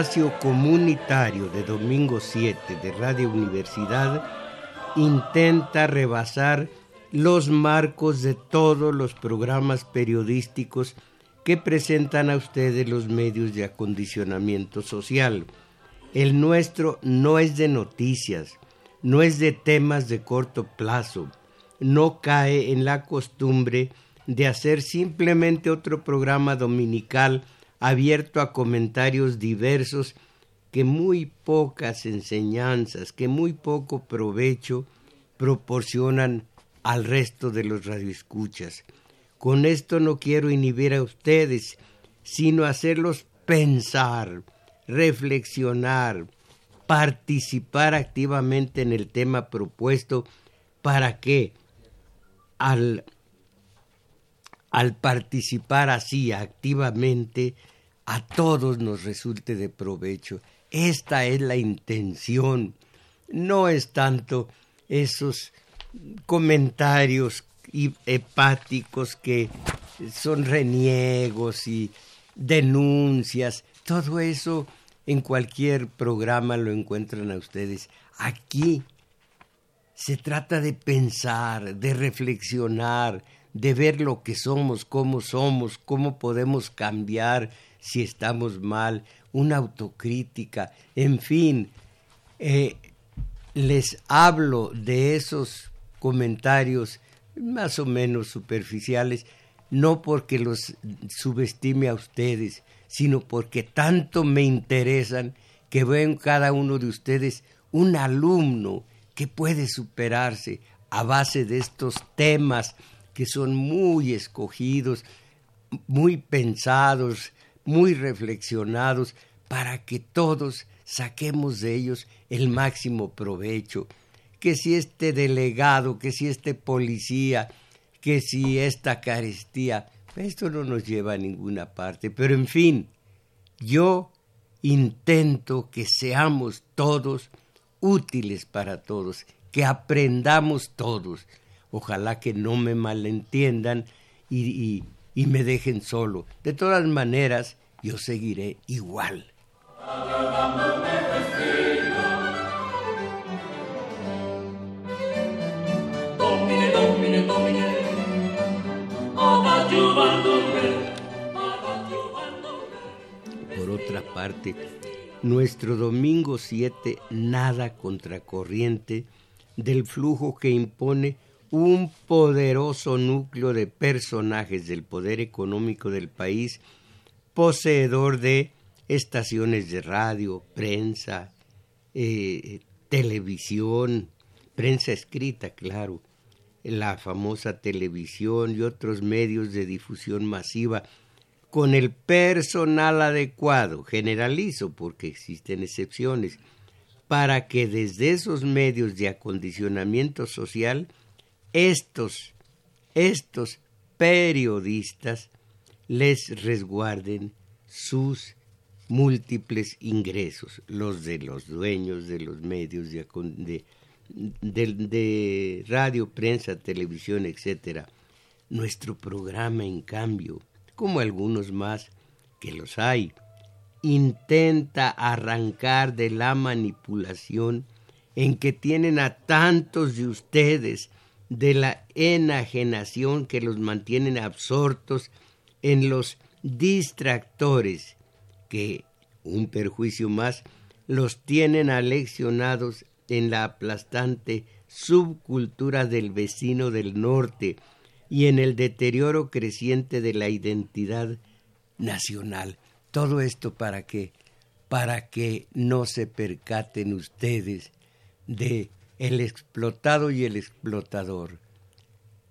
Espacio comunitario de domingo 7 de Radio Universidad intenta rebasar los marcos de todos los programas periodísticos que presentan a ustedes los medios de acondicionamiento social. El nuestro no es de noticias, no es de temas de corto plazo, no cae en la costumbre de hacer simplemente otro programa dominical abierto a comentarios diversos que muy pocas enseñanzas, que muy poco provecho proporcionan al resto de los radioescuchas. Con esto no quiero inhibir a ustedes, sino hacerlos pensar, reflexionar, participar activamente en el tema propuesto para que al al participar así activamente, a todos nos resulte de provecho. Esta es la intención. No es tanto esos comentarios hepáticos que son reniegos y denuncias. Todo eso en cualquier programa lo encuentran a ustedes. Aquí se trata de pensar, de reflexionar, de ver lo que somos, cómo somos, cómo podemos cambiar si estamos mal, una autocrítica, en fin, eh, les hablo de esos comentarios más o menos superficiales, no porque los subestime a ustedes, sino porque tanto me interesan que veo en cada uno de ustedes un alumno que puede superarse a base de estos temas que son muy escogidos, muy pensados, muy reflexionados, para que todos saquemos de ellos el máximo provecho. Que si este delegado, que si este policía, que si esta carestía, esto no nos lleva a ninguna parte. Pero en fin, yo intento que seamos todos útiles para todos, que aprendamos todos Ojalá que no me malentiendan y, me dejen solo. De todas maneras, yo seguiré igual. Por otra parte, nuestro domingo 7 nada contracorriente del flujo que impone un poderoso núcleo de personajes del poder económico del país, poseedor de estaciones de radio, prensa, eh, televisión, prensa escrita, claro, la famosa televisión y otros medios de difusión masiva, con el personal adecuado, generalizo porque existen excepciones, para que desde esos medios de acondicionamiento social estos, estos periodistas les resguarden sus múltiples ingresos, los de los dueños de los medios de, de, de radio, prensa, televisión, etc. Nuestro programa, en cambio, como algunos más que los hay, intenta arrancar de la manipulación en que tienen a tantos de ustedes de la enajenación que los mantienen absortos en los distractores que, un perjuicio más, los tienen aleccionados en la aplastante subcultura del vecino del norte y en el deterioro creciente de la identidad nacional. Todo esto para que para que no se percaten ustedes de el explotado y el explotador,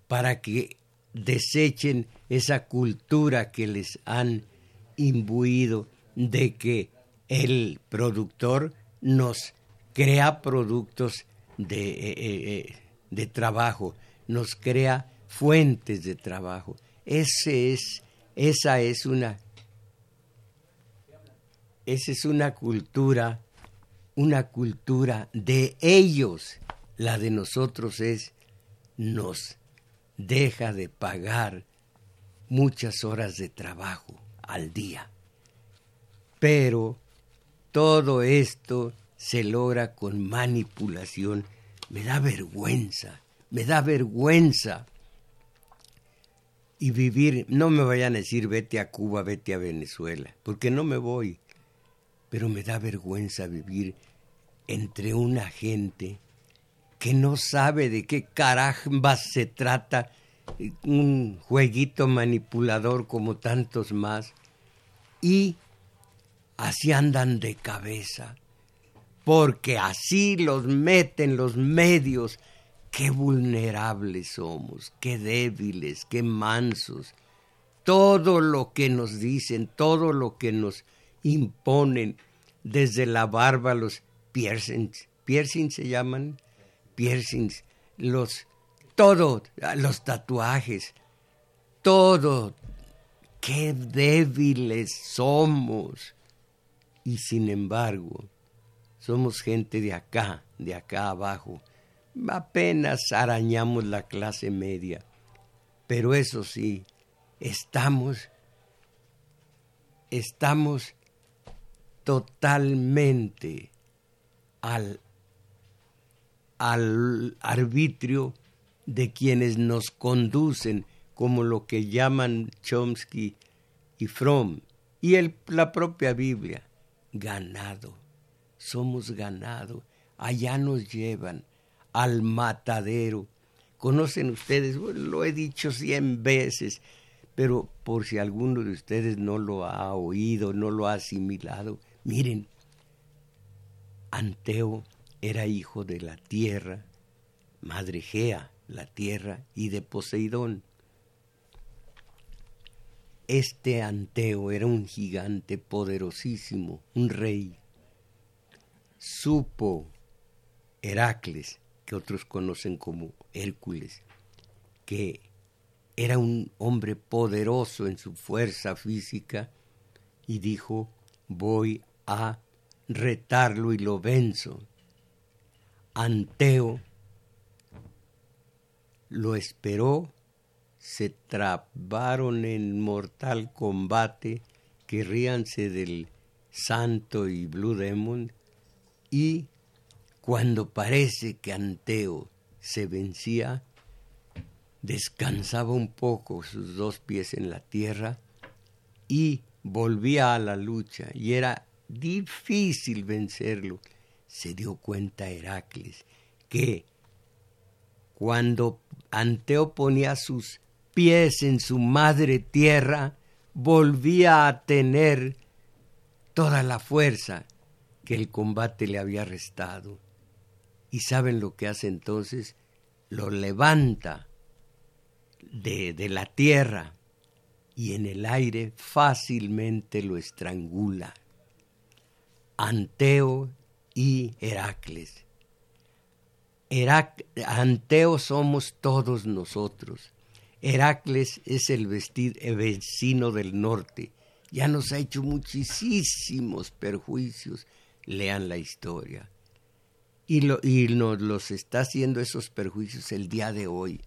para que desechen esa cultura que les han imbuido de que el productor nos crea productos de, eh, eh, eh, de trabajo, nos crea fuentes de trabajo. Esa es una, esa es una cultura, una cultura de ellos. La de nosotros es, nos deja de pagar muchas horas de trabajo al día. Pero todo esto se logra con manipulación. Me da vergüenza, me da vergüenza. Y vivir, no me vayan a decir vete a Cuba, vete a Venezuela, porque no me voy. Pero me da vergüenza vivir entre una gente que no sabe de qué carambas se trata un jueguito manipulador como tantos más y así andan de cabeza porque así los meten los medios. Qué vulnerables somos, qué débiles, qué mansos. Todo lo que nos dicen, todo lo que nos imponen, desde la barba, los piercings, piercings se llaman, piercings, los, todo, los tatuajes, todo, qué débiles somos. Y sin embargo, somos gente de acá, de acá abajo. Apenas arañamos la clase media. Pero eso sí, estamos, estamos totalmente al, al arbitrio de quienes nos conducen, como lo que llaman Chomsky y Fromm, y la propia Biblia, ganado. Somos ganado, allá nos llevan al matadero. Conocen ustedes, lo he dicho cien veces, pero por si alguno de ustedes no lo ha oído, no lo ha asimilado, miren, Anteo era hijo de la tierra, madre Gea, la tierra, y de Poseidón. Este Anteo era un gigante poderosísimo, un rey supo Heracles, que otros conocen como Hércules, que era un hombre poderoso en su fuerza física, y dijo, voy a retarlo y lo venzo. Anteo lo esperó, se trabaron en mortal combate, que ríanse del santo y Blue Demon, y cuando parece que Anteo se vencía, descansaba un poco sus dos pies en la tierra y volvía a la lucha y era difícil vencerlo. Se dio cuenta Heracles que cuando Anteo ponía sus pies en su madre tierra, volvía a tener toda la fuerza que el combate le había restado. ¿Y saben lo que hace entonces? Lo levanta de, de la tierra y en el aire fácilmente lo estrangula. Anteo y Heracles. Anteo somos todos nosotros. Heracles es el, el vecino del norte ya nos ha hecho muchísimos perjuicios. Lean la historia. Y, lo, y nos los está haciendo esos perjuicios el día de hoy.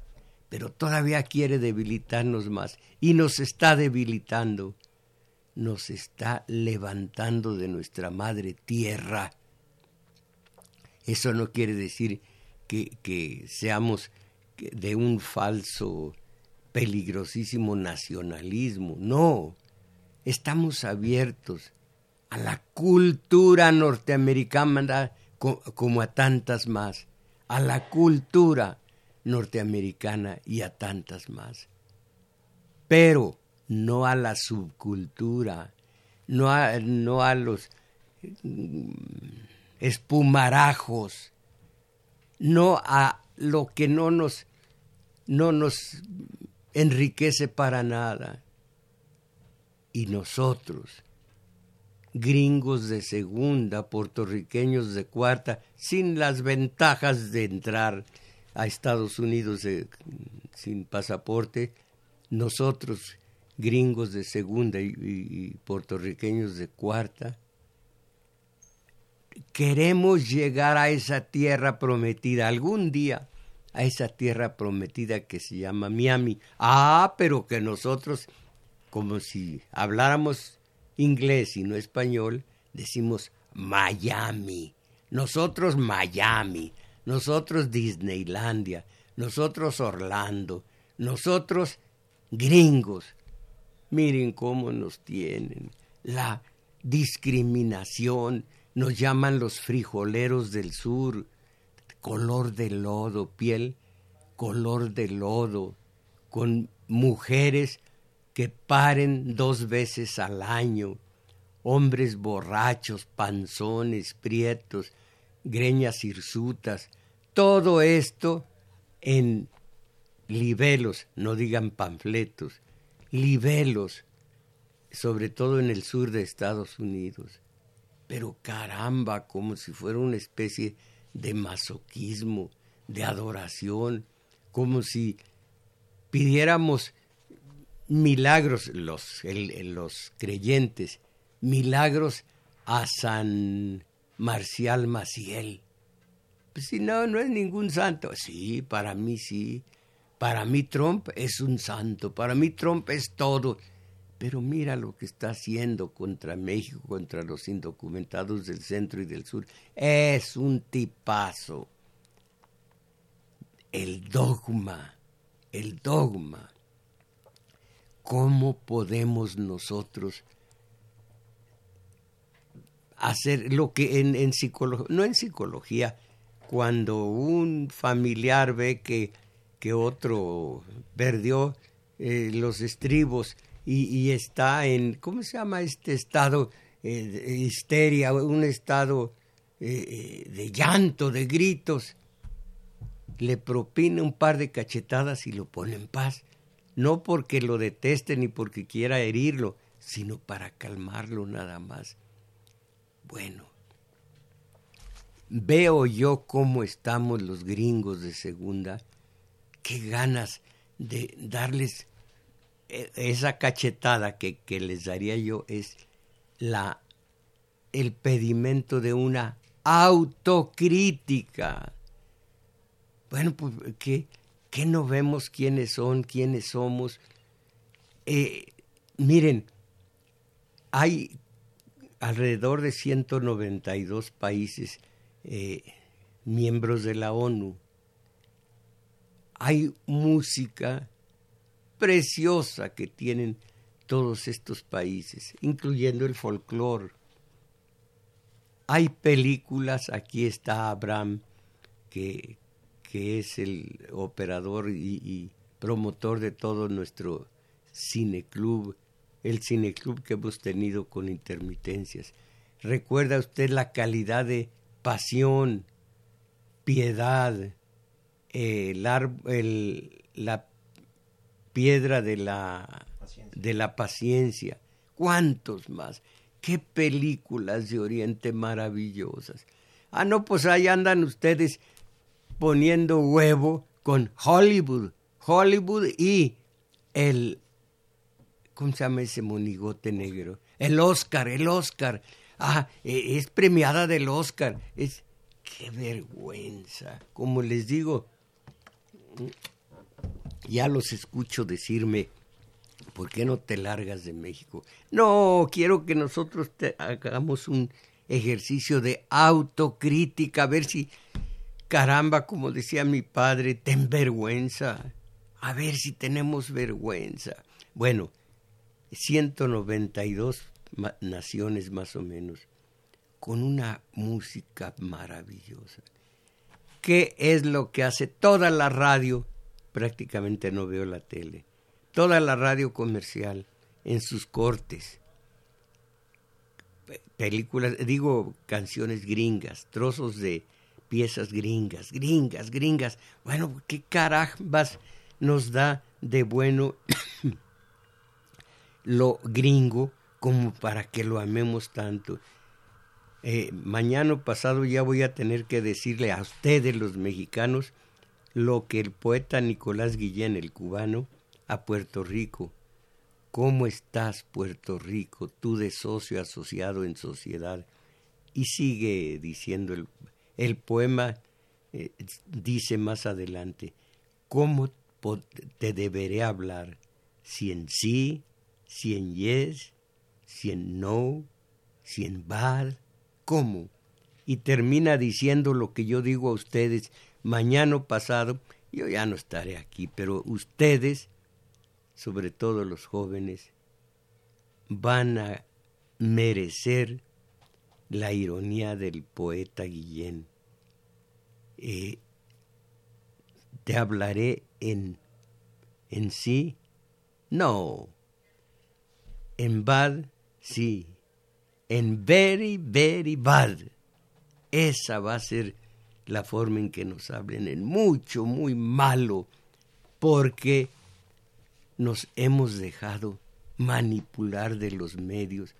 Pero todavía quiere debilitarnos más. Y nos está debilitando. Nos está levantando de nuestra madre tierra. Eso no quiere decir que, que seamos de un falso, peligrosísimo nacionalismo. No, estamos abiertos a la cultura norteamericana como a tantas más, a la cultura norteamericana y a tantas más. Pero no a la subcultura, no a, no a los mm, espumarajos, no a lo que no nos, no nos enriquece para nada. Y nosotros, gringos de segunda, puertorriqueños de cuarta, sin las ventajas de entrar a Estados Unidos sin pasaporte, nosotros, gringos de segunda y puertorriqueños de cuarta, queremos llegar a esa tierra prometida algún día, a esa tierra prometida que se llama Miami. Ah, pero que nosotros, como si habláramos inglés y no español, decimos Miami. Nosotros Miami, nosotros Disneylandia, nosotros Orlando, nosotros gringos. Miren cómo nos tienen. La discriminación, nos llaman los frijoleros del sur, color de lodo, piel color de lodo, con mujeres que paren dos veces al año, hombres borrachos, panzones, prietos, greñas hirsutas, todo esto en libelos, no digan panfletos, libelos, sobre todo en el sur de Estados Unidos pero caramba, como si fuera una especie de masoquismo, de adoración, como si pidiéramos milagros, los, los creyentes, milagros a San Marcial Maciel. Pues si no, no es ningún santo. Sí, para mí sí. Para mí Trump es un santo, para mí Trump es todo. Pero mira lo que está haciendo contra México, contra los indocumentados del centro y del sur. Es un tipazo. El dogma, el dogma. ¿Cómo podemos nosotros hacer lo que en, psicología, no en psicología, cuando un familiar ve que, que otro perdió eh, los estribos, y, está en, ¿cómo se llama este estado eh, de histeria, un estado eh, eh, de llanto, de gritos? Le propina un par de cachetadas y lo pone en paz, no porque lo deteste ni porque quiera herirlo, sino para calmarlo nada más. Bueno, veo yo cómo estamos los gringos de segunda, qué ganas de darles e, esa cachetada que, que, les daría yo es la, el pedimento de una autocrítica. Bueno, pues, ¿qué, qué no vemos quiénes son, quiénes somos? Eh, miren, hay alrededor de 192 países eh, miembros de la ONU. Hay música preciosa que tienen todos estos países, incluyendo el folclore. Hay películas, aquí está Abraham, que, que es el operador y, promotor de todo nuestro cineclub, el cineclub que hemos tenido con intermitencias. ¿Recuerda usted la calidad de pasión, piedad, el, el, la piedra de la, de la paciencia. ¿Cuántos más? ¿Qué películas de Oriente maravillosas? Ah, no, pues ahí andan ustedes poniendo huevo con Hollywood. Hollywood y el ¿cómo se llama ese monigote negro? El Oscar, el Oscar. Ah, e, es premiada del Oscar. Es, qué vergüenza. Como les digo, ya los escucho decirme, ¿por qué no te largas de México? No, quiero que nosotros hagamos un ejercicio de autocrítica, a ver si, caramba, como decía mi padre, ten vergüenza, a ver si tenemos vergüenza. Bueno, 192 naciones más o menos, con una música maravillosa. ¿Qué es lo que hace toda la radio? Prácticamente no veo la tele. Toda la radio comercial en sus cortes. Películas, digo canciones gringas, trozos de piezas gringas, gringas, gringas. Bueno, ¿qué carambas nos da de bueno lo gringo como para que lo amemos tanto? Eh, mañana pasado ya voy a tener que decirle a ustedes los mexicanos lo que el poeta Nicolás Guillén, el cubano, a Puerto Rico. ¿Cómo estás, Puerto Rico, tú de socio asociado en sociedad? Y sigue diciendo el, el poema, eh, dice más adelante, ¿cómo te deberé hablar? Si en sí, si en yes, si en no, si en bad, ¿Cómo? Y termina diciendo lo que yo digo a ustedes mañana pasado, yo ya no estaré aquí, pero ustedes, sobre todo los jóvenes, van a merecer la ironía del poeta Guillén. Eh, te hablaré en, en sí, no, en bad, sí en very, very bad. Esa va a ser la forma en que nos hablen, en mucho, muy malo, porque nos hemos dejado manipular de los medios.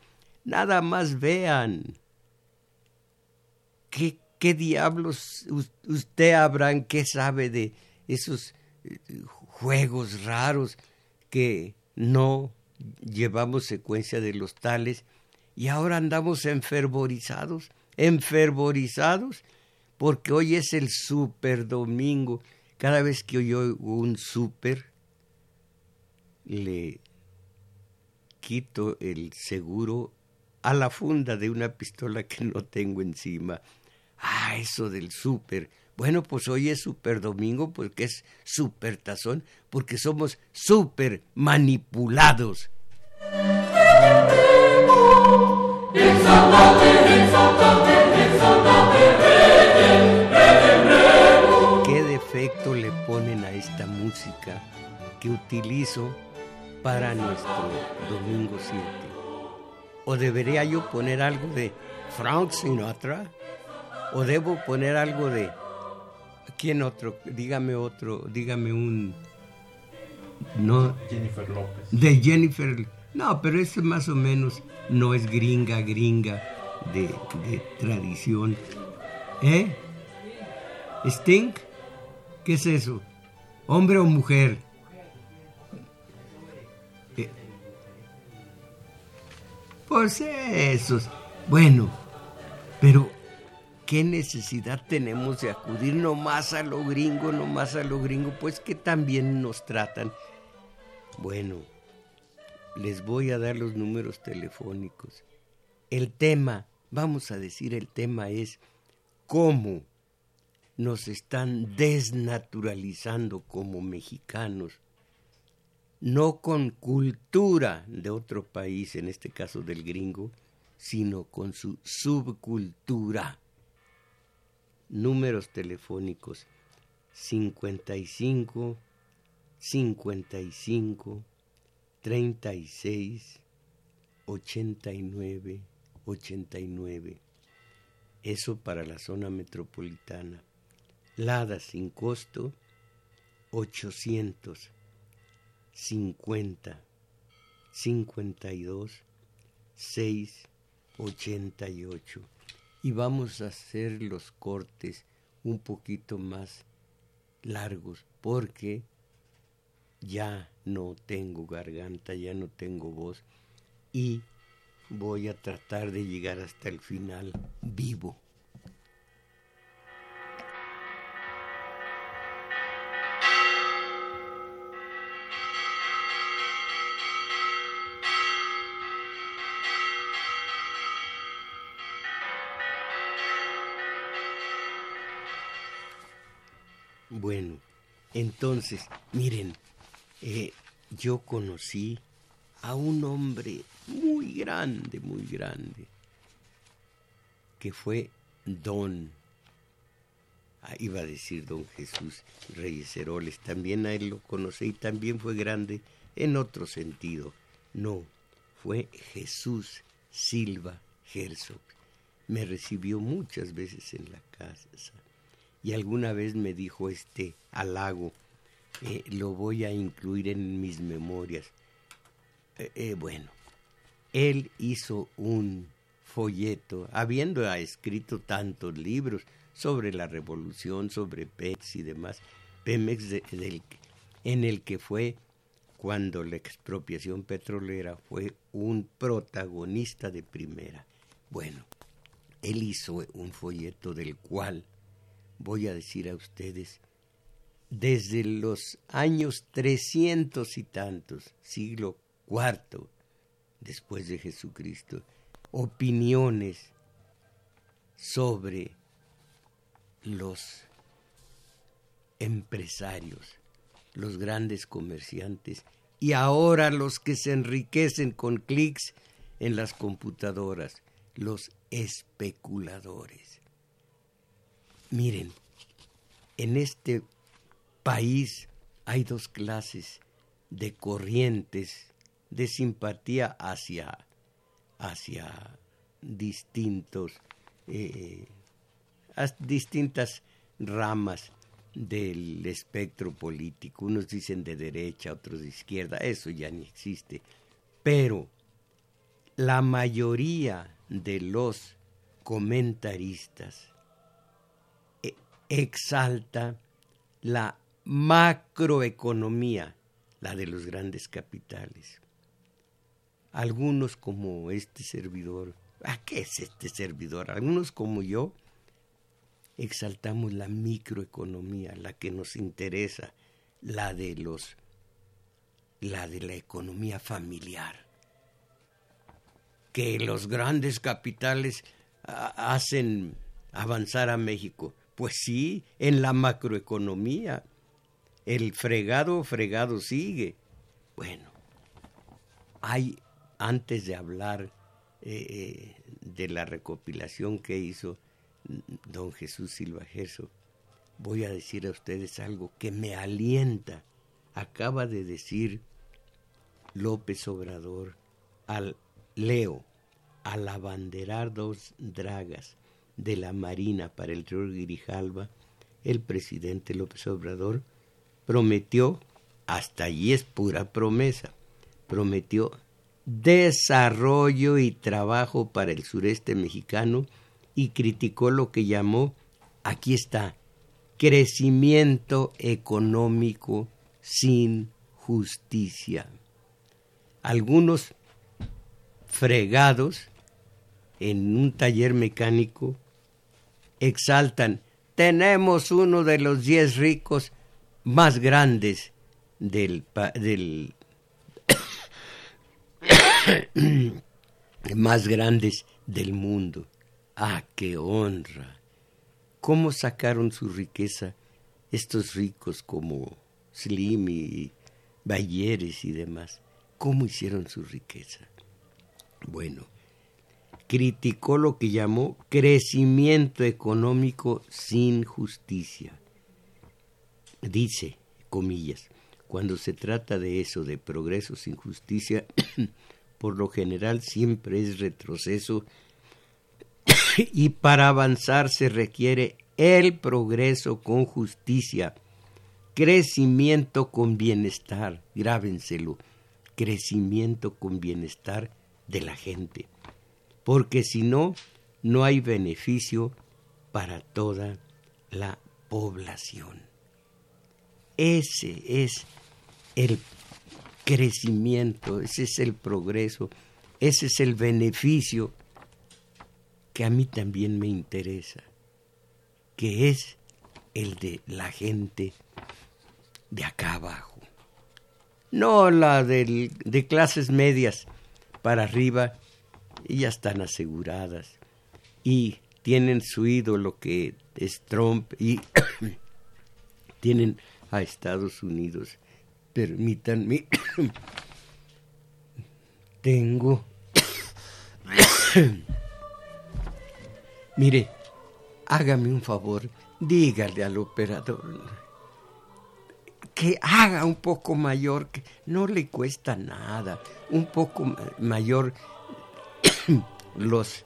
Nada más vean. ¿Qué, qué diablos usted, Abraham, qué sabe de esos eh, juegos raros que no llevamos secuencia de los tales? Y ahora andamos enfervorizados, enfervorizados, porque hoy es el super domingo. Cada vez que oigo un super, le quito el seguro a la funda de una pistola que no tengo encima. Ah, eso del super. Bueno, pues hoy es super domingo porque es super tazón, porque somos super manipulados. ¿Qué defecto le ponen a esta música que utilizo para nuestro domingo 7? ¿O debería yo poner algo de Frank Sinatra? ¿O debo poner algo de... ¿Quién otro? Dígame otro, dígame un... No, Jennifer López. De Jennifer no, pero eso más o menos no es gringa, gringa de, tradición. ¿Eh? ¿Stink? ¿Qué es eso? ¿Hombre o mujer? Eh, pues esos. Bueno, pero ¿qué necesidad tenemos de acudir nomás a lo gringo, nomás a lo gringo? Pues que también nos tratan. Bueno les voy a dar los números telefónicos. El tema, vamos a decir, el tema es cómo nos están desnaturalizando como mexicanos, no con cultura de otro país, en este caso del gringo, sino con su subcultura. Números telefónicos 55 55 36 89 89. Eso para la zona metropolitana. Lada sin costo 800 50 52 6 88. Y vamos a hacer los cortes un poquito más largos porque ya no tengo garganta, ya no tengo voz y voy a tratar de llegar hasta el final vivo. Bueno, entonces, miren, eh, yo conocí a un hombre muy grande, muy grande, que fue don, ah, iba a decir don Jesús Reyes Heroles, también a él lo conocí y también fue grande en otro sentido. No, fue Jesús Silva Herzog. Me recibió muchas veces en la casa y alguna vez me dijo este halago, eh, lo voy a incluir en mis memorias. Eh, eh, bueno, él hizo un folleto, habiendo escrito tantos libros sobre la revolución, sobre Pemex y demás, Pemex en el que fue cuando la expropiación petrolera fue un protagonista de primera. Bueno, él hizo un folleto del cual voy a decir a ustedes, desde los años trescientos y tantos, siglo cuarto después de Jesucristo, opiniones sobre los empresarios, los grandes comerciantes y ahora los que se enriquecen con clics en las computadoras, los especuladores. Miren, en este país hay dos clases de corrientes de simpatía hacia, hacia distintos, eh, distintas ramas del espectro político. Unos dicen de derecha, otros de izquierda, eso ya ni existe. Pero la mayoría de los comentaristas exalta la macroeconomía, la de los grandes capitales. Algunos como este servidor, ¿a qué es este servidor? Algunos como yo, exaltamos la microeconomía, la que nos interesa, la de los la de la economía familiar. Que los grandes capitales hacen avanzar a México. Pues sí, en la macroeconomía. El fregado, fregado sigue. Bueno, hay, antes de hablar eh, eh, de la recopilación que hizo don Jesús Silva Gesso, voy a decir a ustedes algo que me alienta. Acaba de decir López Obrador al Leo, al abanderar dos dragas de la Marina para el río Grijalva, el presidente López Obrador prometió, hasta allí es pura promesa, prometió desarrollo y trabajo para el sureste mexicano y criticó lo que llamó, aquí está, crecimiento económico sin justicia. Algunos fregados en un taller mecánico exaltan, tenemos uno de los diez ricos más grandes del, del más grandes del mundo. Ah, qué honra. ¿Cómo sacaron su riqueza estos ricos como Slim y Bayeres y demás? ¿Cómo hicieron su riqueza? Bueno, criticó lo que llamó crecimiento económico sin justicia. Dice, comillas, cuando se trata de eso, de progreso sin justicia, por lo general siempre es retroceso y para avanzar se requiere el progreso con justicia, crecimiento con bienestar, grábenselo, crecimiento con bienestar de la gente porque si no, no hay beneficio para toda la población. Ese es el crecimiento, ese es el progreso, ese es el beneficio que a mí también me interesa, que es el de la gente de acá abajo, no la de clases medias para arriba, ya están aseguradas y tienen su ídolo que es Trump y tienen a Estados Unidos. Permítanme, tengo... Mire, hágame un favor, dígale al operador que haga un poco mayor, que no le cuesta nada, un poco mayor los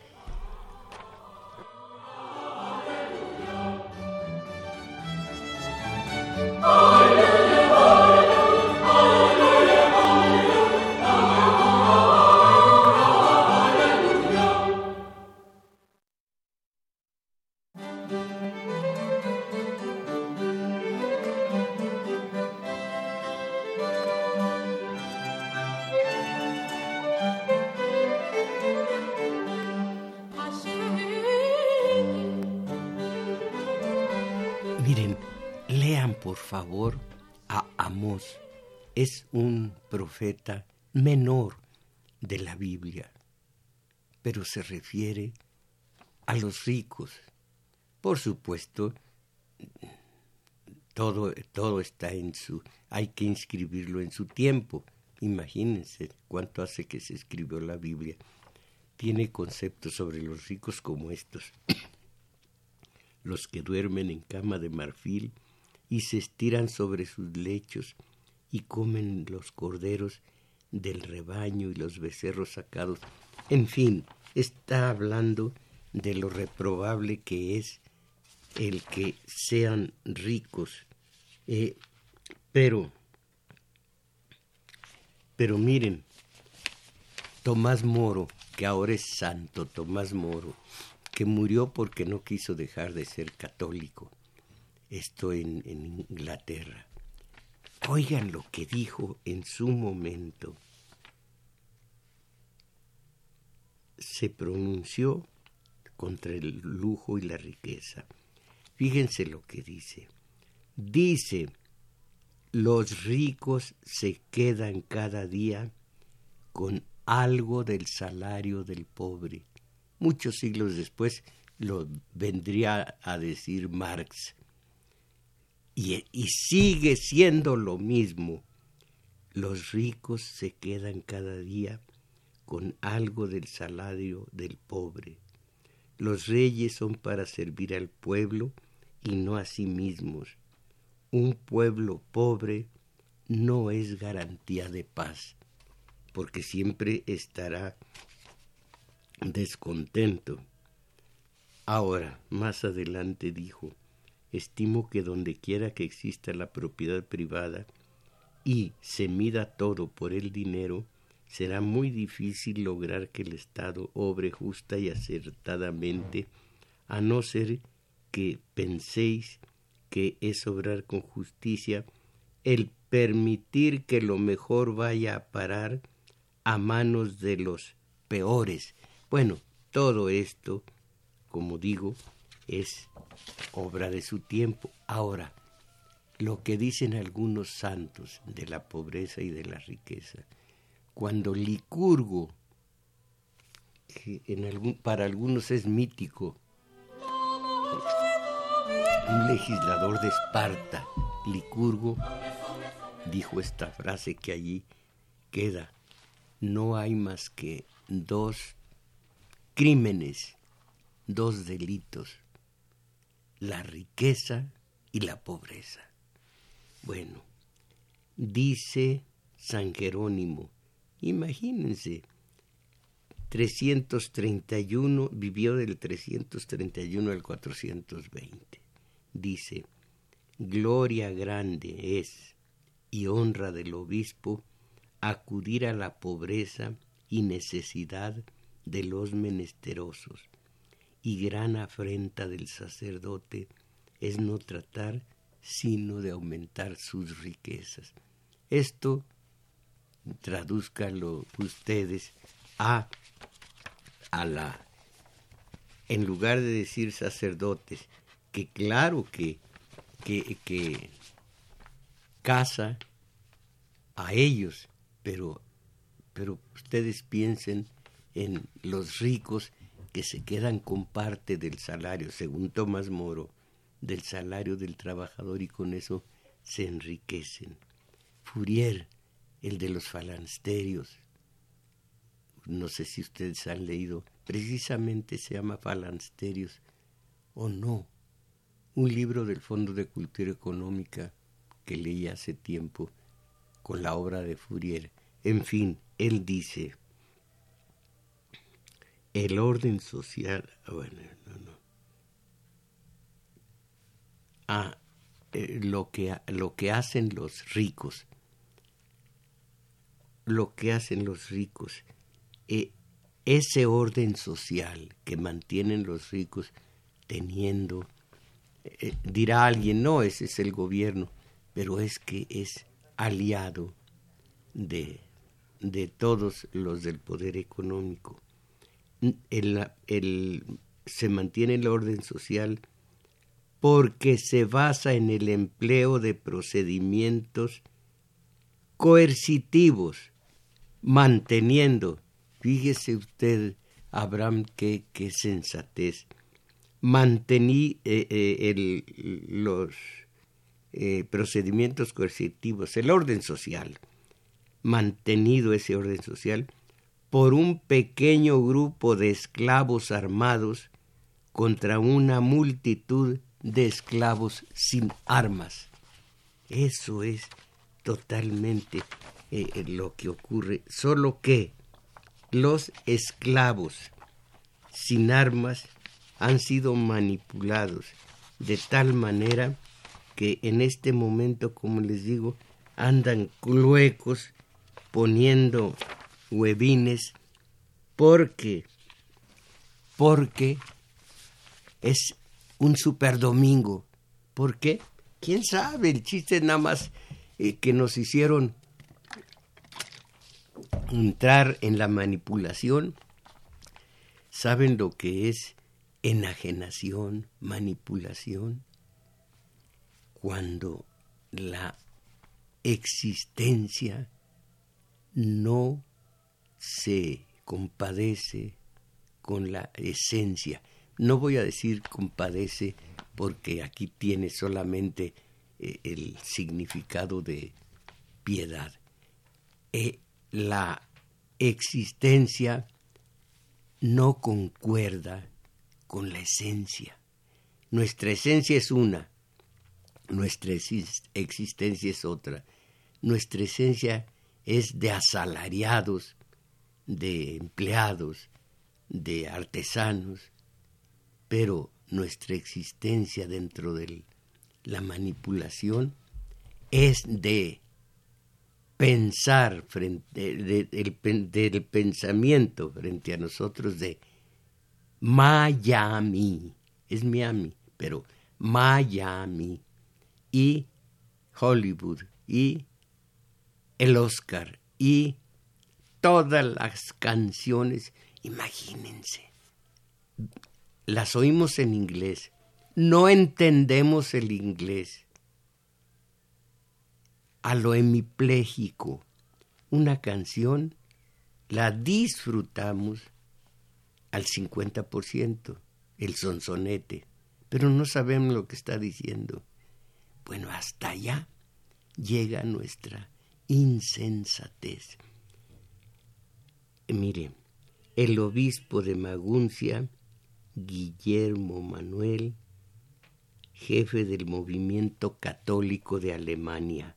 profeta menor de la Biblia, pero se refiere a los ricos. Por supuesto, todo, todo está en su... hay que inscribirlo en su tiempo. Imagínense cuánto hace que se escribió la Biblia. Tiene conceptos sobre los ricos como estos. los que duermen en cama de marfil y se estiran sobre sus lechos y comen los corderos del rebaño y los becerros sacados. En fin, está hablando de lo reprobable que es el que sean ricos. Eh, pero, pero miren, Tomás Moro, que ahora es santo, Tomás Moro, que murió porque no quiso dejar de ser católico, esto en Inglaterra. Oigan lo que dijo en su momento. Se pronunció contra el lujo y la riqueza. Fíjense lo que dice. Dice, los ricos se quedan cada día con algo del salario del pobre. Muchos siglos después lo vendría a decir Marx y, sigue siendo lo mismo. Los ricos se quedan cada día con algo del salario del pobre. Los reyes son para servir al pueblo y no a sí mismos. Un pueblo pobre no es garantía de paz, porque siempre estará descontento. Ahora, más adelante dijo, estimo que donde quiera que exista la propiedad privada y se mida todo por el dinero, será muy difícil lograr que el Estado obre justa y acertadamente, a no ser que penséis que es obrar con justicia el permitir que lo mejor vaya a parar a manos de los peores. Bueno, todo esto, como digo, es obra de su tiempo. Ahora, lo que dicen algunos santos de la pobreza y de la riqueza, cuando Licurgo, que para algunos es mítico, un legislador de Esparta, Licurgo, dijo esta frase que allí queda, no hay más que dos crímenes, dos delitos la riqueza y la pobreza. Bueno, dice San Jerónimo, imagínense, 331, vivió del 331 al 420. Dice, gloria grande es y honra del obispo acudir a la pobreza y necesidad de los menesterosos y gran afrenta del sacerdote es no tratar sino de aumentar sus riquezas. Esto tradúzcalo ustedes a, a la, en lugar de decir sacerdotes, que claro que, que, que casa a ellos, pero, pero ustedes piensen en los ricos que se quedan con parte del salario, según Tomás Moro, del salario del trabajador y con eso se enriquecen. Fourier, el de los falansterios, no sé si ustedes han leído, precisamente se llama Falansterios o no, un libro del Fondo de Cultura Económica que leí hace tiempo con la obra de Fourier. En fin, él dice, el orden social, ah, bueno, no, no. Ah, eh, lo, que, lo que hacen los ricos, lo que hacen los ricos, eh, ese orden social que mantienen los ricos teniendo, eh, dirá alguien, no, ese es el gobierno, pero es que es aliado de, de todos los del poder económico. El, se mantiene el orden social porque se basa en el empleo de procedimientos coercitivos, manteniendo, fíjese usted, Abraham, qué, qué sensatez, mantení eh, eh, los eh, procedimientos coercitivos, el orden social, mantenido ese orden social por un pequeño grupo de esclavos armados contra una multitud de esclavos sin armas. Eso es totalmente eh, eh, lo que ocurre, solo que los esclavos sin armas han sido manipulados de tal manera que en este momento, como les digo, andan cluecos poniendo huevines porque porque es un super domingo. ¿Por qué? ¿Quién sabe? El chiste nada más eh, que nos hicieron entrar en la manipulación. ¿Saben lo que es enajenación, manipulación? cuando la existencia no se compadece con la esencia. No voy a decir compadece porque aquí tiene solamente eh, el significado de piedad. Eh, la existencia no concuerda con la esencia. Nuestra esencia es una, nuestra existencia es otra. Nuestra esencia es de asalariados, de empleados, de artesanos, pero nuestra existencia dentro de la manipulación es de pensar frente del pensamiento frente a nosotros de Miami, es Miami, pero Miami y Hollywood y el Oscar y todas las canciones, imagínense, las oímos en inglés, no entendemos el inglés. A lo hemipléjico, una canción la disfrutamos al 50%, el sonsonete, pero no sabemos lo que está diciendo. Bueno, hasta allá llega nuestra insensatez. Mire, el obispo de Maguncia, Guillermo Manuel, jefe del movimiento católico de Alemania.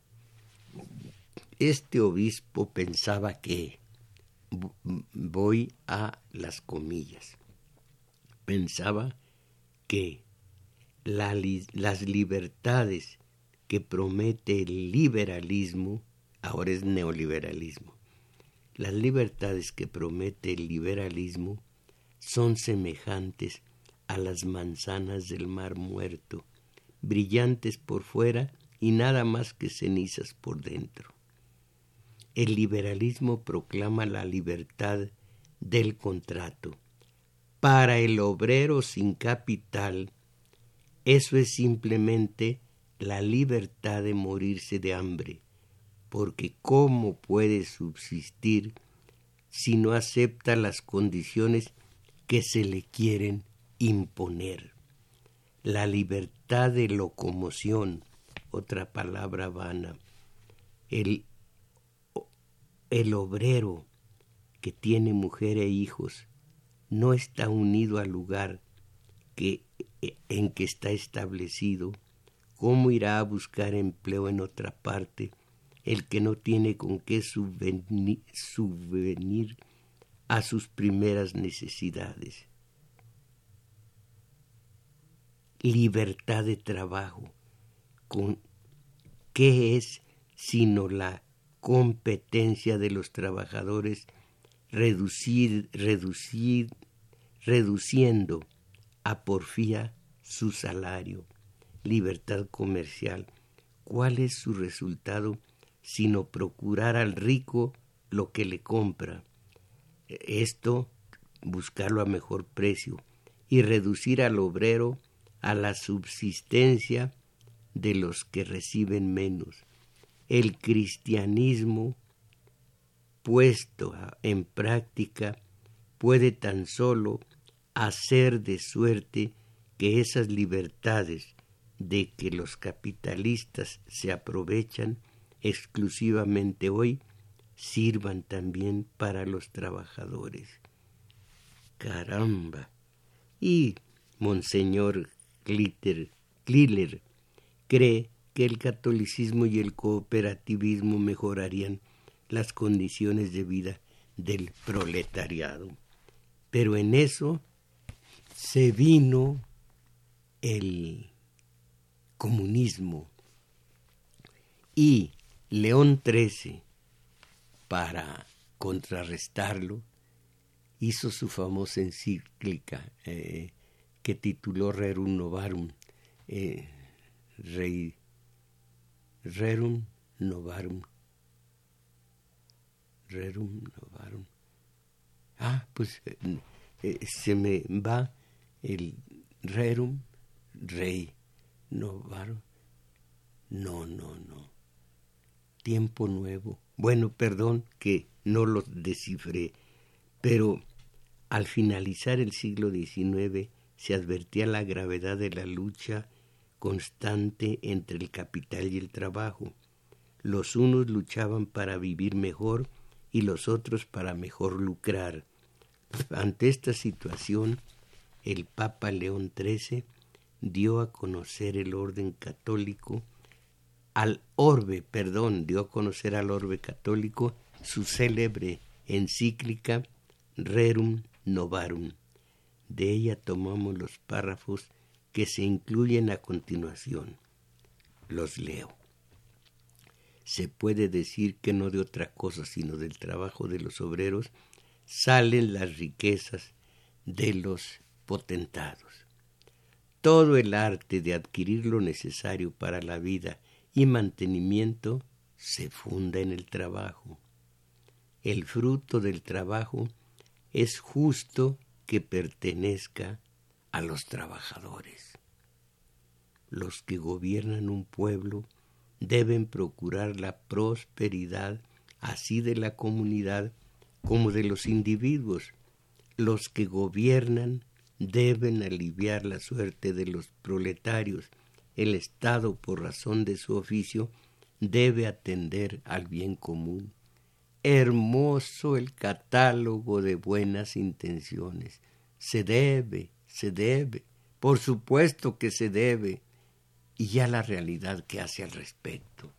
Este obispo pensaba que, voy a las comillas, pensaba que las libertades que promete el liberalismo, ahora es neoliberalismo. Las libertades que promete el liberalismo son semejantes a las manzanas del mar muerto, brillantes por fuera y nada más que cenizas por dentro. el liberalismo proclama la libertad del contrato. Para el obrero sin capital, eso es simplemente la libertad de morirse de hambre, porque ¿cómo puede subsistir si no acepta las condiciones que se le quieren imponer? La libertad de locomoción, otra palabra vana, el, el obrero que tiene mujer e hijos no está unido al lugar que, en que está establecido, ¿cómo irá a buscar empleo en otra parte el que no tiene con qué subvenir, subvenir a sus primeras necesidades? Libertad de trabajo, con qué es sino la competencia de los trabajadores reducir, reducir, reduciendo a porfía su salario, libertad comercial. ¿Cuál es su resultado sino procurar al rico lo que le compra? Esto, buscarlo a mejor precio y reducir al obrero a la subsistencia de los que reciben menos. El cristianismo puesto en práctica puede tan solo hacer de suerte que esas libertades de que los capitalistas se aprovechan exclusivamente hoy sirvan también para los trabajadores. Caramba. Y Monseñor Glitter, Kliller cree que el catolicismo y el cooperativismo mejorarían las condiciones de vida del proletariado. Pero en eso se vino el comunismo y León XIII, para contrarrestarlo, hizo su famosa encíclica eh, que tituló Rerum Novarum, eh, Rei, Rerum Novarum rerum novarum. Ah, pues eh, eh, se me va el rerum rey novarum. No, no, no. Tiempo nuevo. Bueno, perdón que no lo descifré, pero al finalizar el siglo XIX se advertía la gravedad de la lucha constante entre el capital y el trabajo. Los unos luchaban para vivir mejor y los otros para mejor lucrar. Ante esta situación, el Papa León XIII dio a conocer el orden católico al orbe, perdón, dio a conocer al orbe católico su célebre encíclica Rerum Novarum. De ella tomamos los párrafos que se incluyen a continuación. Los leo se puede decir que no de otra cosa sino del trabajo de los obreros salen las riquezas de los potentados. Todo el arte de adquirir lo necesario para la vida y mantenimiento se funda en el trabajo. El fruto del trabajo es justo que pertenezca a los trabajadores. Los que gobiernan un pueblo deben procurar la prosperidad así de la comunidad como de los individuos. Los que gobiernan deben aliviar la suerte de los proletarios. El Estado, por razón de su oficio, debe atender al bien común. Hermoso el catálogo de buenas intenciones. Se debe, se debe, por supuesto que se debe y ya la realidad que hace al respecto.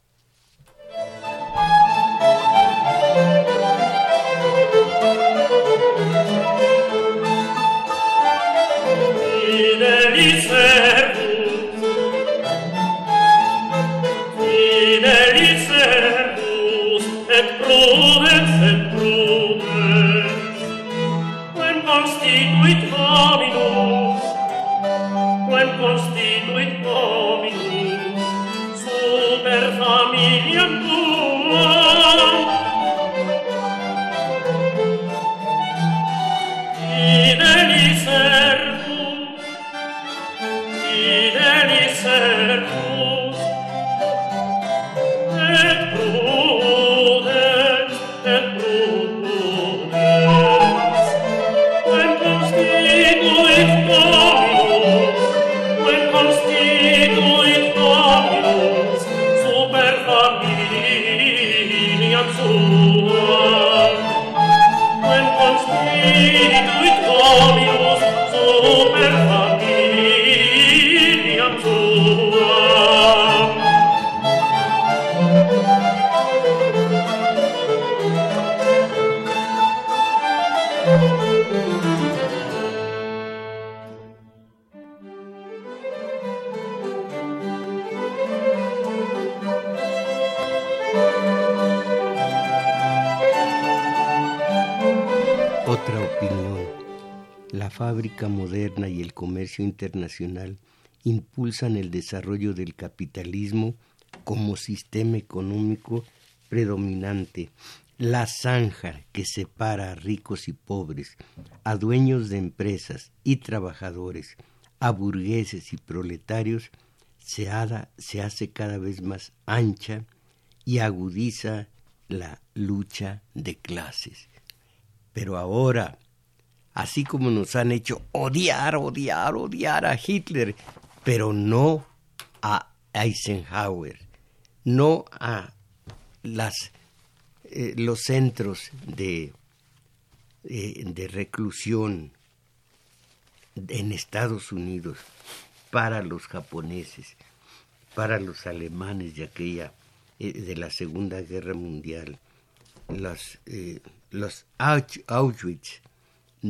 Moderna y el comercio internacional impulsan el desarrollo del capitalismo como sistema económico predominante, la zanja que separa a ricos y pobres, a dueños de empresas y trabajadores, a burgueses y proletarios, se, se hace cada vez más ancha y agudiza la lucha de clases. Pero ahora, así como nos han hecho odiar, odiar, odiar a Hitler, pero no a Eisenhower, no a eh, los centros de, eh, de reclusión en Estados Unidos para los japoneses, para los alemanes de aquella, eh, de la Segunda Guerra Mundial, los Auschwitz,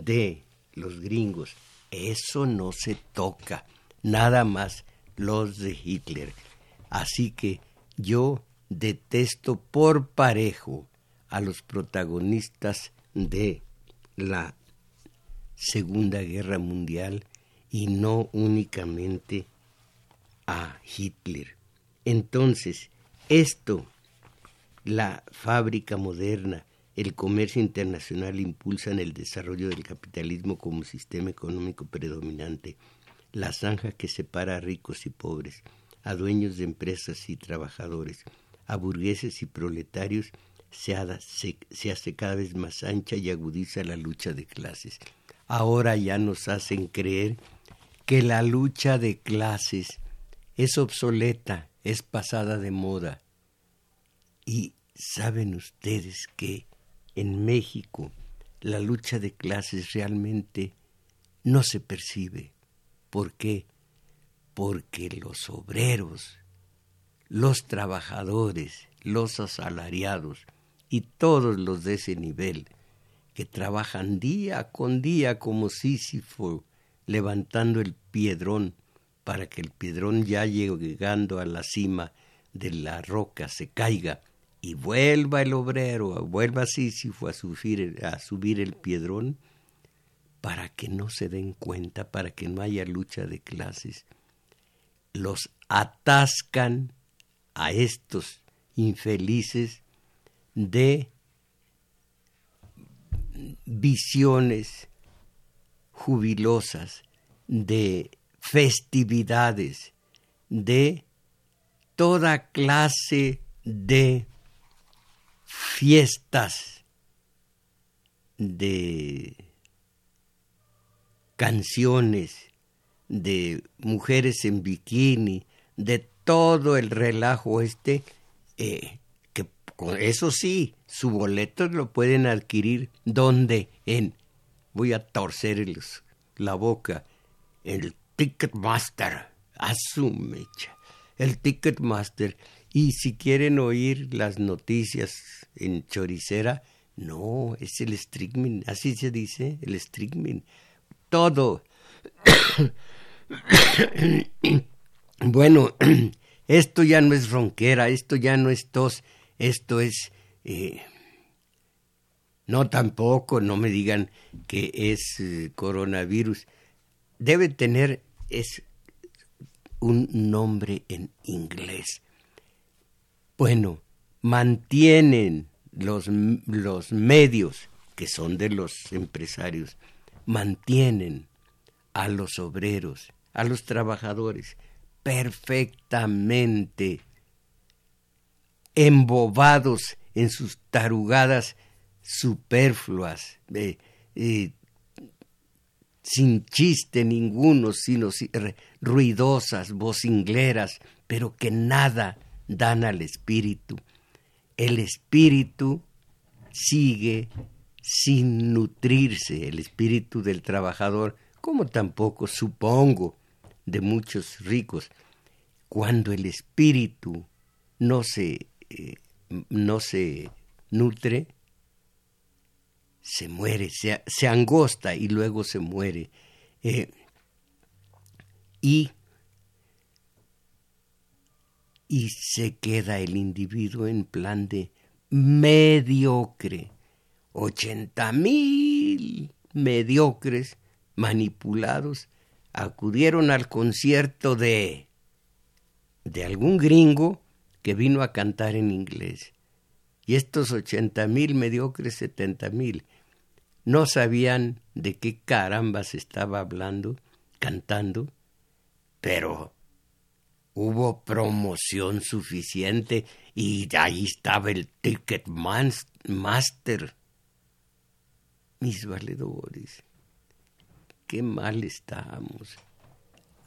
de los gringos. Eso no se toca, nada más los de Hitler. Así que yo detesto por parejo a los protagonistas de la Segunda Guerra Mundial y no únicamente a Hitler. Entonces, esto, la fábrica moderna, el comercio internacional impulsan el desarrollo del capitalismo como sistema económico predominante, la zanja que separa a ricos y pobres, a dueños de empresas y trabajadores, a burgueses y proletarios, se, se, hace cada vez más ancha y agudiza la lucha de clases. Ahora ya nos hacen creer que la lucha de clases es obsoleta, es pasada de moda. Y saben ustedes que en México la lucha de clases realmente no se percibe. ¿Por qué? Porque los obreros, los trabajadores, los asalariados y todos los de ese nivel que trabajan día con día como Sísifo levantando el piedrón para que el piedrón ya llegando a la cima de la roca se caiga y vuelva el obrero, vuelva Sísifo a subir, a subir el piedrón, para que no se den cuenta, para que no haya lucha de clases, los atascan a estos infelices de visiones jubilosas, de festividades, de toda clase de fiestas de canciones, de mujeres en bikini, de todo el relajo este, eh, que eso sí, su boleto lo pueden adquirir donde en, voy a torcer la boca, el Ticketmaster, a su mecha, el Ticketmaster y si quieren oír las noticias en Choricera, no, es el streaming, así se dice, el streaming. Todo. bueno, esto ya no es ronquera, esto ya no es tos, esto es... Eh, no tampoco, no me digan que es eh, coronavirus. Debe tener es un nombre en inglés bueno, mantienen los, los medios, que son de los empresarios, mantienen a los obreros, a los trabajadores, perfectamente embobados en sus tarugadas superfluas, sin chiste ninguno, sino ruidosas, vocingleras, pero que nada dan al espíritu. El espíritu sigue sin nutrirse el espíritu del trabajador, como tampoco supongo de muchos ricos, cuando el espíritu no se, eh, no se nutre, se muere, se, se, angosta y luego se muere. Eh, y, y se queda el individuo en plan de mediocre. Ochenta mil mediocres manipulados acudieron al concierto de de algún gringo que vino a cantar en inglés. Y estos ochenta mil mediocres, setenta mil, no sabían de qué caramba se estaba hablando, cantando, pero hubo promoción suficiente y ahí estaba el ticket master. Mis valedores, qué mal estamos.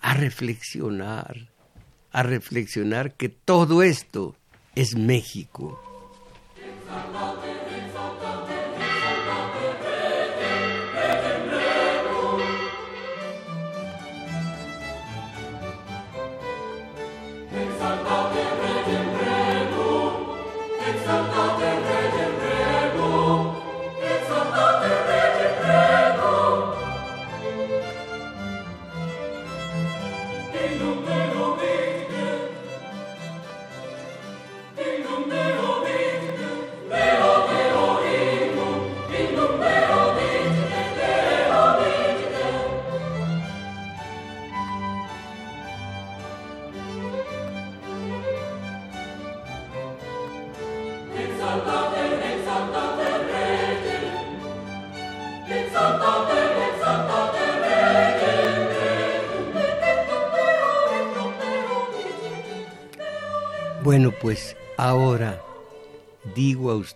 A reflexionar, a reflexionar que todo esto es México.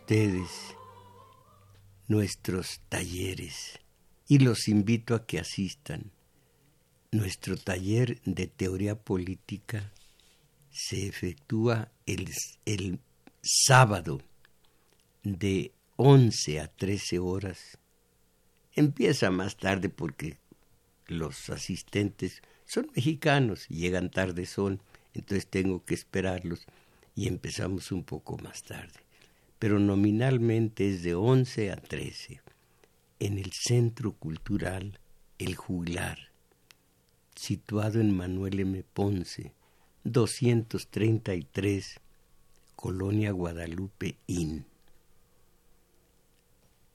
Ustedes nuestros talleres y los invito a que asistan. Nuestro taller de teoría política se efectúa el, el sábado de 11 a 13 horas. Empieza más tarde porque los asistentes son mexicanos llegan tarde son, entonces tengo que esperarlos y empezamos un poco más tarde. Pero nominalmente es de 11 a 13 en el Centro Cultural El Juglar, situado en Manuel M. Ponce, 233, Colonia Guadalupe Inn.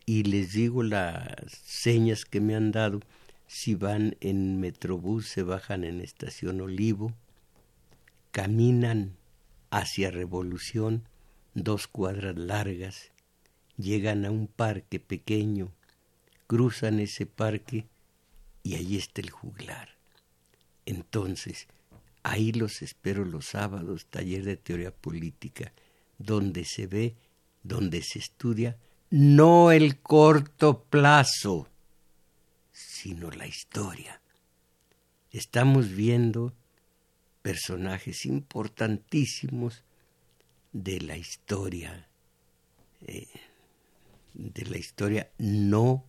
Y les digo las señas que me han dado. Si van en Metrobús, se bajan en Estación Olivo, caminan hacia Revolución, dos cuadras largas, llegan a un parque pequeño, cruzan ese parque y ahí está el juglar. Entonces, ahí los espero los sábados, taller de teoría política, donde se ve, donde se estudia no el corto plazo, sino la historia. Estamos viendo personajes importantísimos de la historia, eh, de la historia no,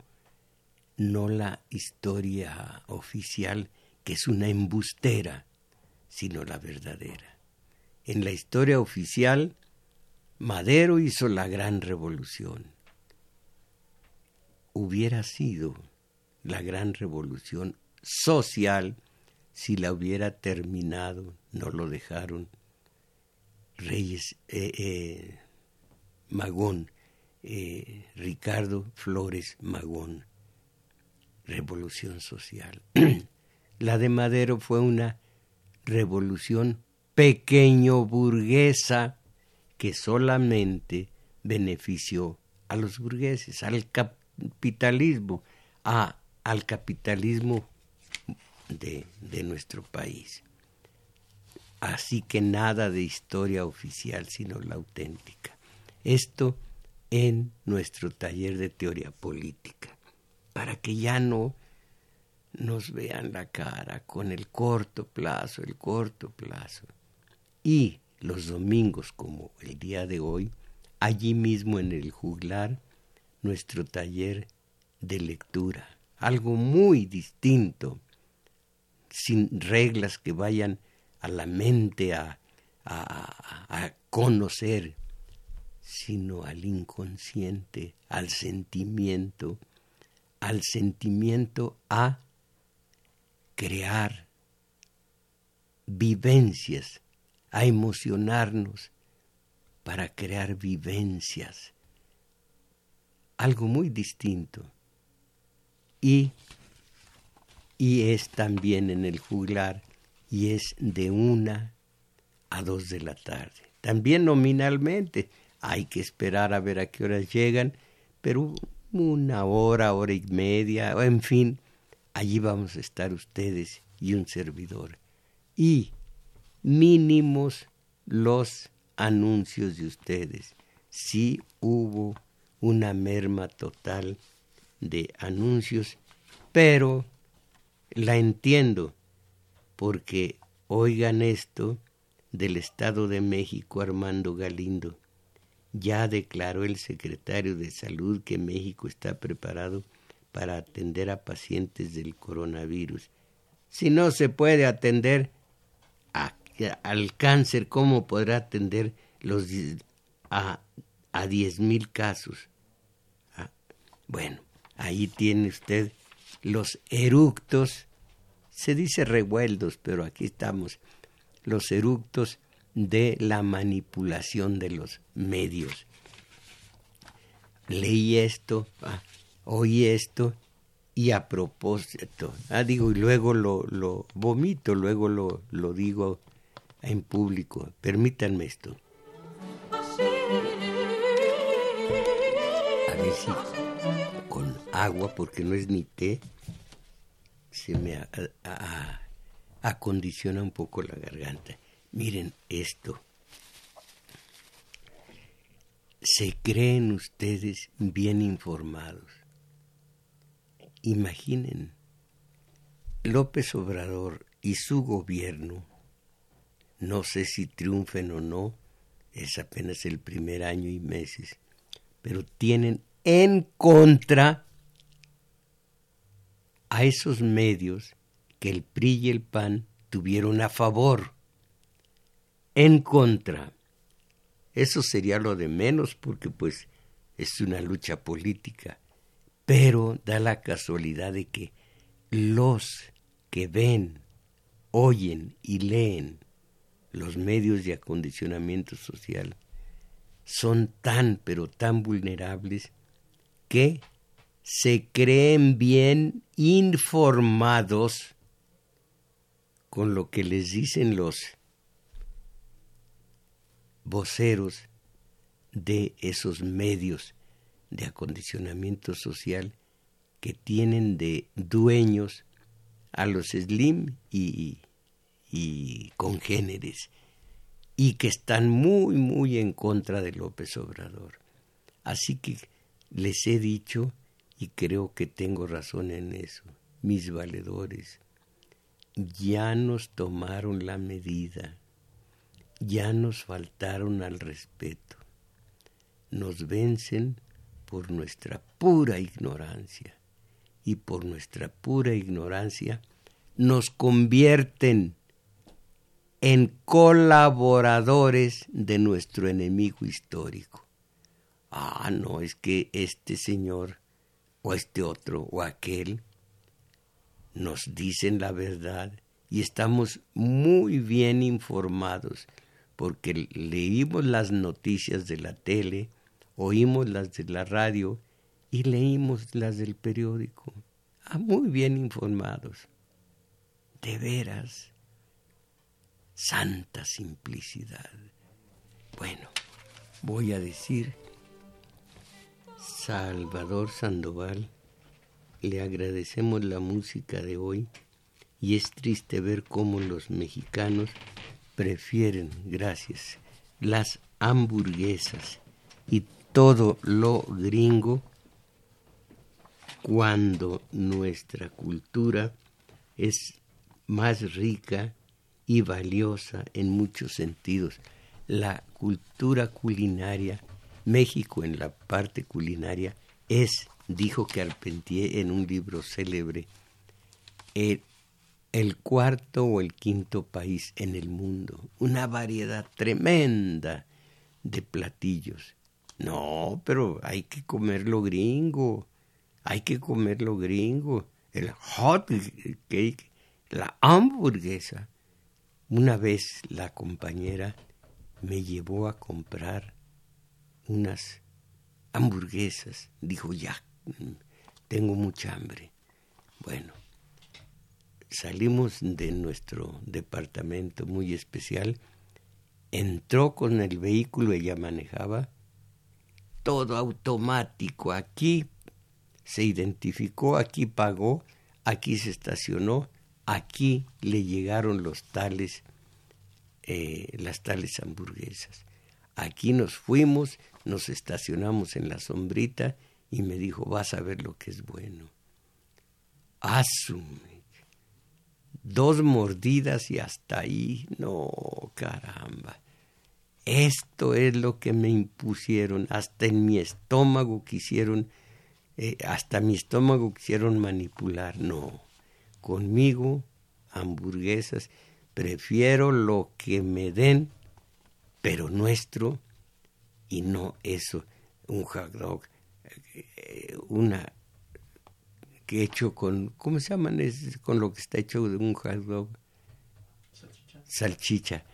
no la historia oficial, que es una embustera, sino la verdadera. En la historia oficial, Madero hizo la gran revolución. Hubiera sido la gran revolución social si la hubiera terminado, no lo dejaron. Reyes eh, eh, Magón, eh, Ricardo Flores Magón, revolución social. la de Madero fue una revolución pequeño burguesa que solamente benefició a los burgueses, al capitalismo, a, al capitalismo de, nuestro país. Así que nada de historia oficial, sino la auténtica. Esto en nuestro taller de teoría política, para que ya no nos vean la cara con el corto plazo, el corto plazo. Y los domingos, como el día de hoy, allí mismo en el juglar, nuestro taller de lectura, algo muy distinto, sin reglas que vayan a la mente a, a, conocer, sino al inconsciente, al sentimiento, al sentimiento a crear vivencias, a emocionarnos para crear vivencias. Algo muy distinto. Y, y es también en el juglar y es de una a dos de la tarde. También nominalmente hay que esperar a ver a qué horas llegan, pero una hora, hora y media, en fin, allí vamos a estar ustedes y un servidor. Y mínimos los anuncios de ustedes. Sí hubo una merma total de anuncios, pero la entiendo, porque oigan esto del Estado de México Armando Galindo. Ya declaró el secretario de Salud que México está preparado para atender a pacientes del coronavirus. Si no se puede atender al cáncer, ¿cómo podrá atender los, a, a diez mil casos? Ah, bueno, ahí tiene usted los eructos, se dice revueltos, pero aquí estamos, los eructos de la manipulación de los medios. Leí esto, ah, oí esto y a propósito, ah, digo, y luego lo, lo vomito, luego lo, lo digo en público. Permítanme esto. A ver si con agua, porque no es ni té, se me acondiciona un poco la garganta. Miren esto. Se creen ustedes bien informados. Imaginen, López Obrador y su gobierno no sé si triunfen o no, es apenas el primer año y meses, pero tienen en contra a esos medios que el PRI y el PAN tuvieron a favor. En contra. Eso sería lo de menos porque pues es una lucha política. Pero da la casualidad de que los que ven, oyen y leen los medios de acondicionamiento social son tan, pero tan vulnerables que se creen bien informados con lo que les dicen los voceros de esos medios de acondicionamiento social que tienen de dueños a los Slim y, y congéneres y que están muy, muy en contra de López Obrador. Así que les he dicho, y creo que tengo razón en eso, mis valedores, ya nos tomaron la medida, ya nos faltaron al respeto, nos vencen por nuestra pura ignorancia. Y por nuestra pura ignorancia nos convierten en colaboradores de nuestro enemigo histórico. Ah, no, es que este señor o este otro o aquel nos dicen la verdad y estamos muy bien informados porque leímos las noticias de la tele, oímos las de la radio y leímos las del periódico. Ah, muy bien informados. De veras santa simplicidad. Bueno, voy a decir, Salvador Sandoval, le agradecemos la música de hoy y es triste ver cómo los mexicanos prefieren, gracias, las hamburguesas y todo lo gringo cuando nuestra cultura es más rica y valiosa en muchos sentidos. La cultura culinaria, México en la parte culinaria es, dijo Carpentier en un libro célebre, el, el cuarto o el quinto país en el mundo. Una variedad tremenda de platillos. No, pero hay que comerlo gringo. Hay que comerlo gringo. El hot cake, la hamburguesa. Una vez la compañera me llevó a comprar unas hamburguesas. Dijo, ya, tengo mucha hambre. Bueno, salimos de nuestro departamento muy especial, entró con el vehículo, ella manejaba, todo automático, aquí se identificó, aquí pagó, aquí se estacionó, aquí le llegaron los tales, eh, las tales hamburguesas. Aquí nos fuimos, nos estacionamos en la sombrita y me dijo, vas a ver lo que es bueno. Asume. Dos mordidas y hasta ahí. No, caramba. Esto es lo que me impusieron. Hasta en mi estómago quisieron, eh, hasta mi estómago quisieron manipular. No, conmigo, hamburguesas, prefiero lo que me den, pero nuestro, y no eso, un hot dog, eh, una que hecho con, ¿cómo se llaman? Es con lo que está hecho de un hot dog. Salchicha. Salchicha.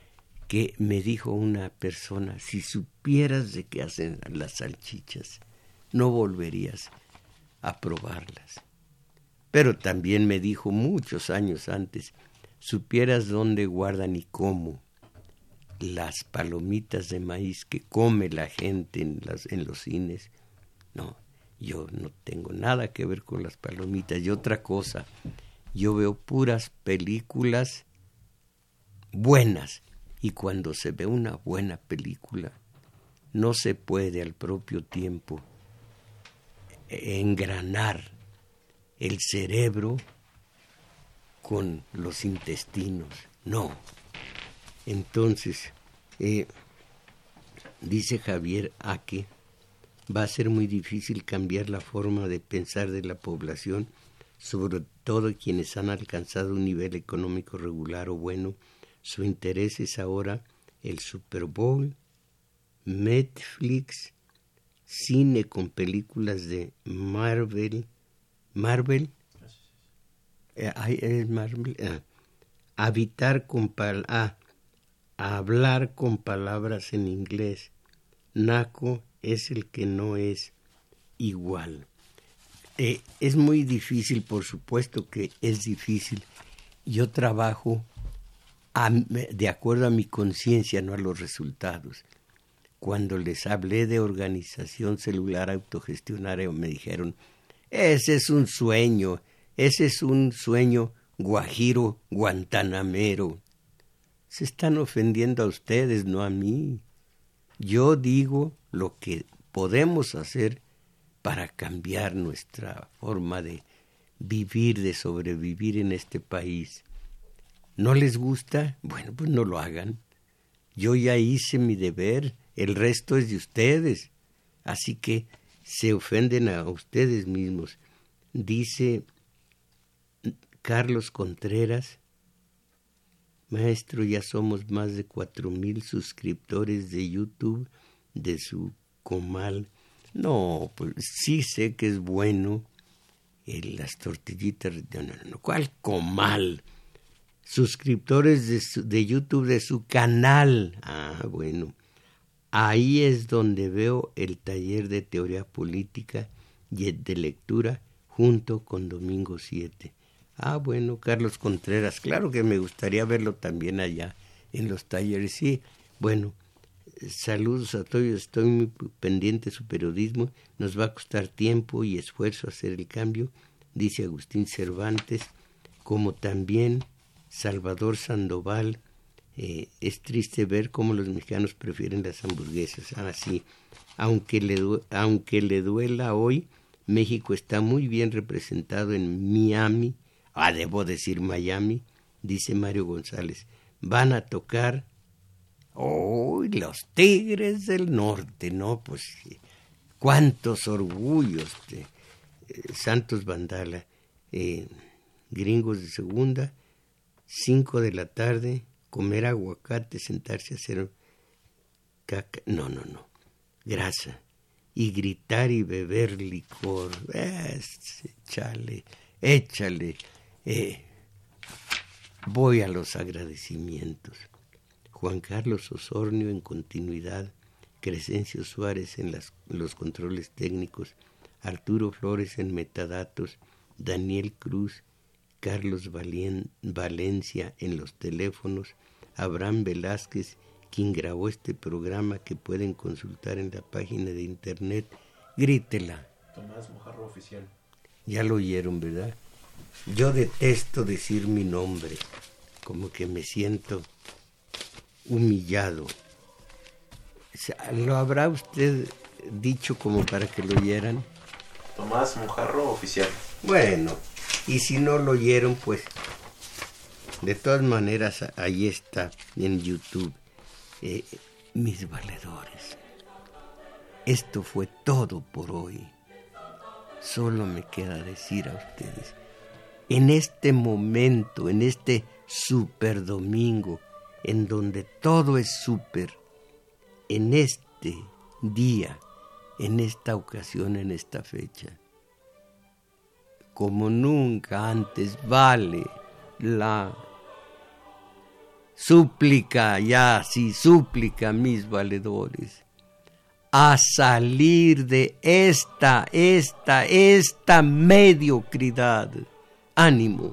Que me dijo una persona, si supieras de qué hacen las salchichas, no volverías a probarlas. Pero también me dijo muchos años antes, supieras dónde guardan y cómo las palomitas de maíz que come la gente en, las, en los cines. No, yo no tengo nada que ver con las palomitas. Y otra cosa, yo veo puras películas buenas. Y cuando se ve una buena película, no se puede al propio tiempo engranar el cerebro con los intestinos. No. Entonces, eh, dice Javier Aque, va a ser muy difícil cambiar la forma de pensar de la población, sobre todo quienes han alcanzado un nivel económico regular o bueno. Su interés es ahora el Super Bowl, Netflix, cine con películas de Marvel, Marvel, eh, Marvel, ah, habitar con pal, ah, hablar con palabras en inglés. Naco es el que no es igual. Eh, es muy difícil, por supuesto que es difícil. Yo trabajo de acuerdo a mi conciencia, no a los resultados. Cuando les hablé de organización celular autogestionaria, me dijeron, ese es un sueño, ese es un sueño guajiro guantanamero. Se están ofendiendo a ustedes, no a mí. Yo digo lo que podemos hacer para cambiar nuestra forma de vivir, de sobrevivir en este país. ¿No les gusta? Bueno, pues no lo hagan. Yo ya hice mi deber, el resto es de ustedes. Así que se ofenden a ustedes mismos. Dice Carlos Contreras, maestro, ya somos más de cuatro mil suscriptores de YouTube de su comal. No, pues sí sé que es bueno las tortillitas. No, no, ¿cuál comal? Suscriptores de, de YouTube de su canal. Ah, bueno. Ahí es donde veo el taller de teoría política y de lectura junto con Domingo 7. Ah, bueno, Carlos Contreras, claro que me gustaría verlo también allá en los talleres. Sí, bueno, saludos a todos, estoy muy pendiente de su periodismo, nos va a costar tiempo y esfuerzo hacer el cambio, dice Agustín Cervantes, como también Salvador Sandoval, eh, es triste ver cómo los mexicanos prefieren las hamburguesas, así, ah, aunque le, aunque le duela hoy, México está muy bien representado en Miami, ah, debo decir Miami, dice Mario González, van a tocar Uy, los Tigres del Norte, ¿no? Pues cuántos orgullos de eh, Santos Vandala, eh, gringos de segunda, cinco de la tarde, comer aguacate, sentarse a hacer caca, no, no, no, grasa, y gritar y beber licor, échale, échale, eh, voy a los agradecimientos. Juan Carlos Osornio en continuidad, Crescencio Suárez en los controles técnicos, Arturo Flores en metadatos, Daniel Cruz, Carlos Valencia en los teléfonos, Abraham Velázquez, quien grabó este programa que pueden consultar en la página de internet. Grítela. Tomás Mojarro Oficial. Ya lo oyeron, ¿verdad? Yo detesto decir mi nombre, como que me siento humillado. ¿Lo habrá usted dicho como para que lo oyeran? Tomás Mujarro Oficial. Bueno, y si no lo oyeron, pues de todas maneras ahí está en YouTube. Eh, mis valedores. Esto fue todo por hoy. Solo me queda decir a ustedes, en este momento, en este super domingo, en donde todo es súper, en este día, en esta ocasión, en esta fecha. Como nunca antes vale la súplica, ya sí, súplica, mis valedores, a salir de esta, esta, esta mediocridad. Ánimo